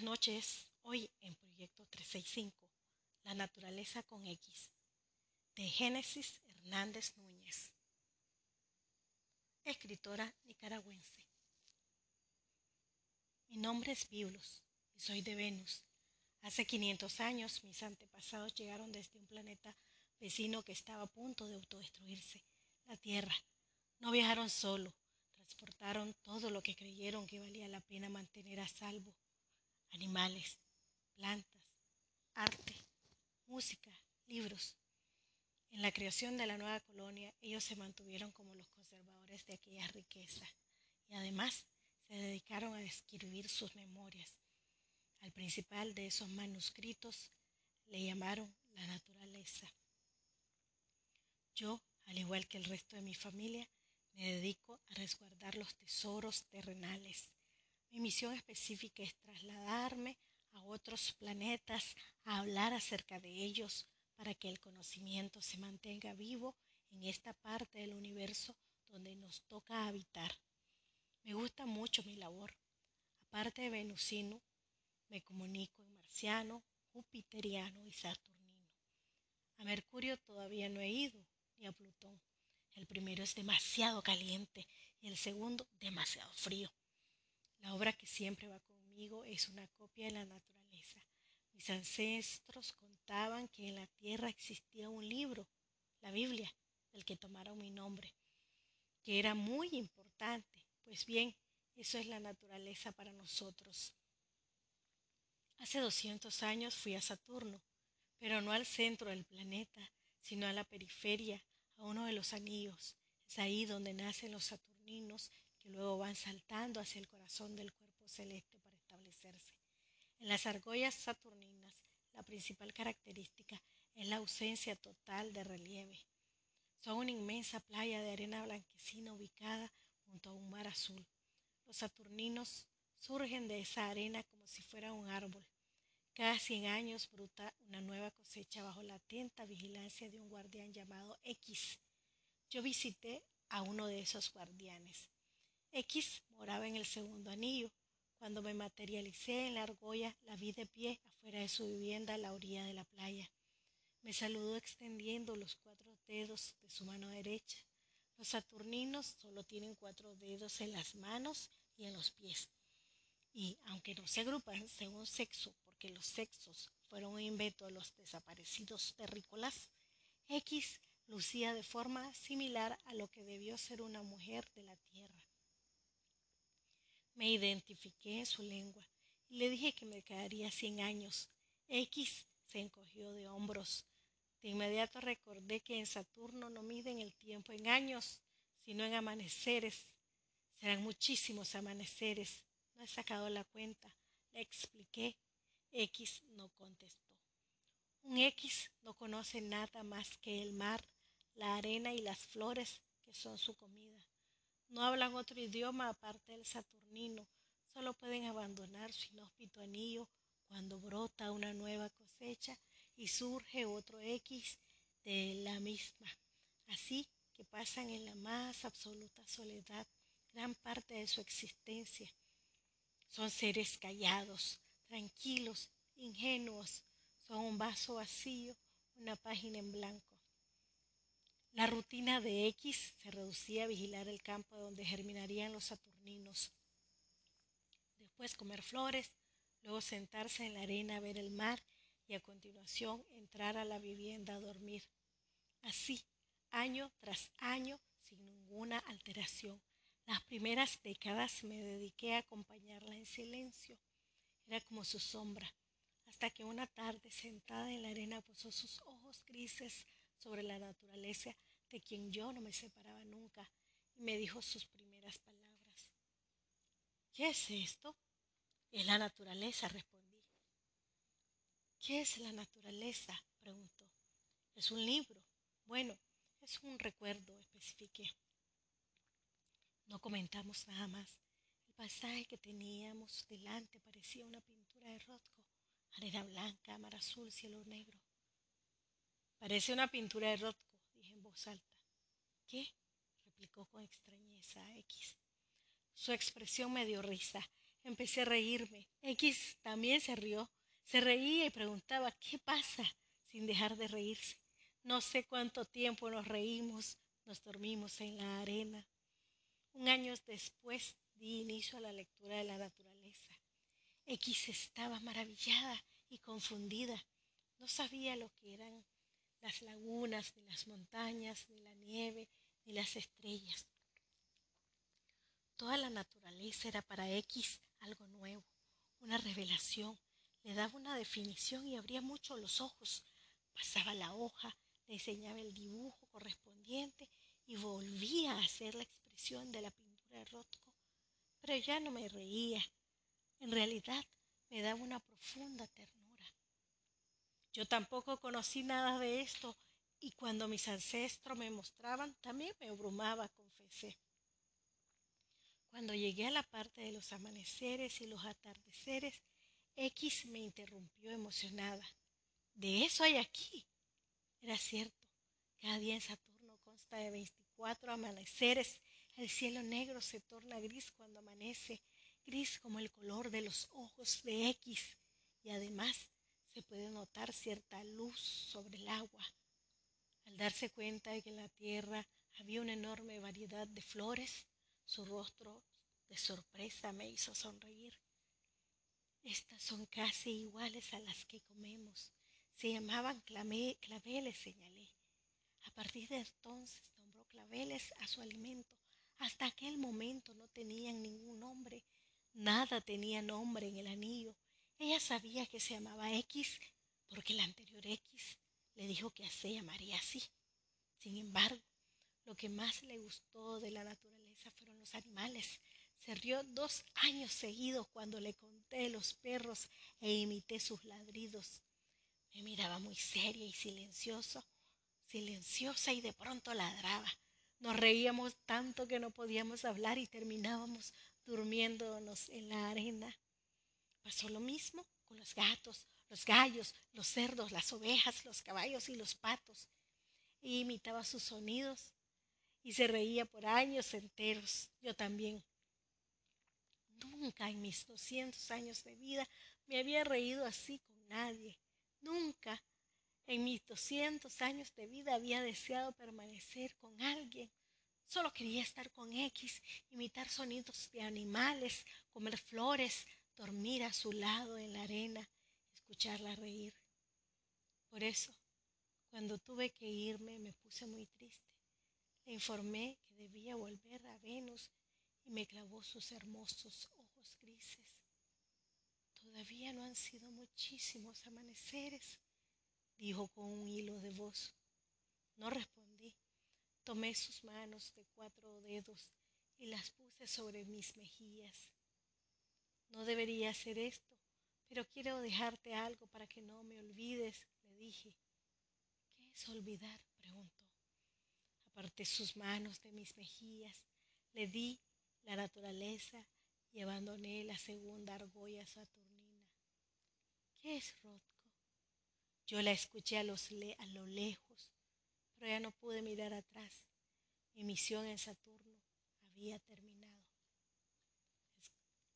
Buenas noches, hoy en Proyecto 365, La naturaleza con X, de Génesis Hernández Núñez, escritora nicaragüense. Mi nombre es Biblos y soy de Venus. Hace 500 años mis antepasados llegaron desde un planeta vecino que estaba a punto de autodestruirse, la Tierra. No viajaron solo, transportaron todo lo que creyeron que valía la pena mantener a salvo. Animales, plantas, arte, música, libros. En la creación de la nueva colonia, ellos se mantuvieron como los conservadores de aquella riqueza y además se dedicaron a escribir sus memorias. Al principal de esos manuscritos le llamaron la naturaleza. Yo, al igual que el resto de mi familia, me dedico a resguardar los tesoros terrenales. Mi misión específica es trasladarme a otros planetas, a hablar acerca de ellos, para que el conocimiento se mantenga vivo en esta parte del universo donde nos toca habitar. Me gusta mucho mi labor. Aparte de venusino, me comunico en marciano, jupiteriano y saturnino. A Mercurio todavía no he ido, ni a Plutón. El primero es demasiado caliente y el segundo demasiado frío. La obra que siempre va conmigo es una copia de la naturaleza. Mis ancestros contaban que en la tierra existía un libro, la Biblia, del que tomaron mi nombre, que era muy importante pues bien, eso es la naturaleza para nosotros. Hace 200 años fui a Saturno, pero no al centro del planeta, sino a la periferia, a uno de los anillos. Es ahí donde nacen los saturninos que luego van saltando hacia el corazón del cuerpo celeste para establecerse. En las argollas saturninas, la principal característica es la ausencia total de relieve. Son una inmensa playa de arena blanquecina ubicada junto a un mar azul. Los saturninos surgen de esa arena como si fuera un árbol. Cada cien años bruta una nueva cosecha bajo la atenta vigilancia de un guardián llamado X. Yo visité a uno de esos guardianes. X moraba en el segundo anillo. Cuando me materialicé en la argolla, la vi de pie afuera de su vivienda a la orilla de la playa. Me saludó extendiendo los cuatro dedos de su mano derecha. Los saturninos solo tienen cuatro dedos en las manos y en los pies. Y aunque no se agrupan según sexo, porque los sexos fueron un invento de los desaparecidos terrícolas, X lucía de forma similar a lo que debió ser una mujer de la tierra. Me identifiqué en su lengua y le dije que me quedaría cien años. X se encogió de hombros de inmediato recordé que en Saturno no miden el tiempo en años, sino en amaneceres. Serán muchísimos amaneceres. No he sacado la cuenta. Le expliqué. X no contestó. Un X no conoce nada más que el mar, la arena y las flores que son su comida. No hablan otro idioma aparte del saturnino. Solo pueden abandonar su inhóspito anillo cuando brota una nueva cosecha y surge otro X de la misma. Así que pasan en la más absoluta soledad gran parte de su existencia. Son seres callados, tranquilos, ingenuos, son un vaso vacío, una página en blanco. La rutina de X se reducía a vigilar el campo donde germinarían los saturninos. Después comer flores, luego sentarse en la arena a ver el mar y a continuación entrar a la vivienda a dormir. Así, año tras año, sin ninguna alteración. Las primeras décadas me dediqué a acompañarla en silencio. Era como su sombra, hasta que una tarde sentada en la arena posó sus ojos grises sobre la naturaleza de quien yo no me separaba nunca y me dijo sus primeras palabras. ¿Qué es esto? Es la naturaleza, respondió. ¿Qué es la naturaleza? preguntó. Es un libro. Bueno, es un recuerdo, especifiqué. No comentamos nada más. El pasaje que teníamos delante parecía una pintura de Rothko. Arena blanca, mar azul, cielo negro. Parece una pintura de Rothko, dije en voz alta. ¿Qué? replicó con extrañeza X. Su expresión me dio risa. Empecé a reírme. X también se rió. Se reía y preguntaba ¿qué pasa? sin dejar de reírse. No sé cuánto tiempo nos reímos, nos dormimos en la arena. Un año después di inicio a la lectura de la naturaleza. X estaba maravillada y confundida. No sabía lo que eran las lagunas, ni las montañas, ni la nieve, ni las estrellas. Toda la naturaleza era para X algo nuevo, una revelación. Le daba una definición y abría mucho los ojos. Pasaba la hoja, le enseñaba el dibujo correspondiente y volvía a hacer la expresión de la pintura de Rothko. Pero ya no me reía. En realidad me daba una profunda ternura. Yo tampoco conocí nada de esto y cuando mis ancestros me mostraban también me abrumaba, confesé. Cuando llegué a la parte de los amaneceres y los atardeceres, X me interrumpió emocionada. De eso hay aquí. Era cierto, cada día en Saturno consta de 24 amaneceres. El cielo negro se torna gris cuando amanece, gris como el color de los ojos de X. Y además se puede notar cierta luz sobre el agua. Al darse cuenta de que en la tierra había una enorme variedad de flores, su rostro de sorpresa me hizo sonreír. Estas son casi iguales a las que comemos. Se llamaban claveles, señalé. A partir de entonces nombró claveles a su alimento. Hasta aquel momento no tenían ningún nombre. Nada tenía nombre en el anillo. Ella sabía que se llamaba X porque el anterior X le dijo que se llamaría así. Sin embargo, lo que más le gustó de la naturaleza fueron los animales. Se rió dos años seguidos cuando le conté los perros e imité sus ladridos. Me miraba muy seria y silencioso, silenciosa y de pronto ladraba. Nos reíamos tanto que no podíamos hablar y terminábamos durmiéndonos en la arena. Pasó lo mismo con los gatos, los gallos, los cerdos, las ovejas, los caballos y los patos. Y imitaba sus sonidos y se reía por años enteros. Yo también. Nunca en mis doscientos años de vida me había reído así con nadie. Nunca en mis doscientos años de vida había deseado permanecer con alguien. Solo quería estar con X, imitar sonidos de animales, comer flores, dormir a su lado en la arena, escucharla reír. Por eso, cuando tuve que irme, me puse muy triste. Le informé que debía volver a Venus y me clavó sus hermosos ojos grises. Todavía no han sido muchísimos amaneceres, dijo con un hilo de voz. No respondí. Tomé sus manos de cuatro dedos y las puse sobre mis mejillas. No debería hacer esto, pero quiero dejarte algo para que no me olvides, le dije. ¿Qué es olvidar? preguntó. Aparté sus manos de mis mejillas, le di la naturaleza y abandoné la segunda argolla saturnina. ¿Qué es Rothko? Yo la escuché los a lo lejos, pero ya no pude mirar atrás. Mi misión en Saturno había terminado.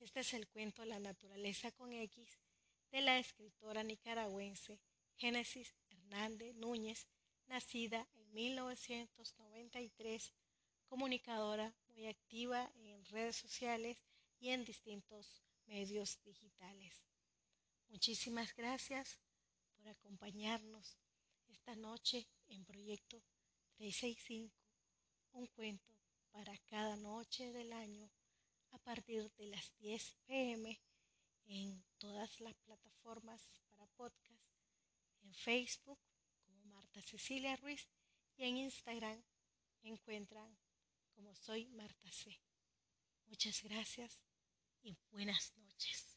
Este es el cuento La naturaleza con X de la escritora nicaragüense Génesis Hernández Núñez, nacida en 1993, comunicadora muy activa en redes sociales y en distintos medios digitales. Muchísimas gracias por acompañarnos esta noche en Proyecto 365, un cuento para cada noche del año a partir de las 10 pm en todas las plataformas para podcast, en Facebook como Marta Cecilia Ruiz y en Instagram encuentran como soy Marta C. Muchas gracias y buenas noches.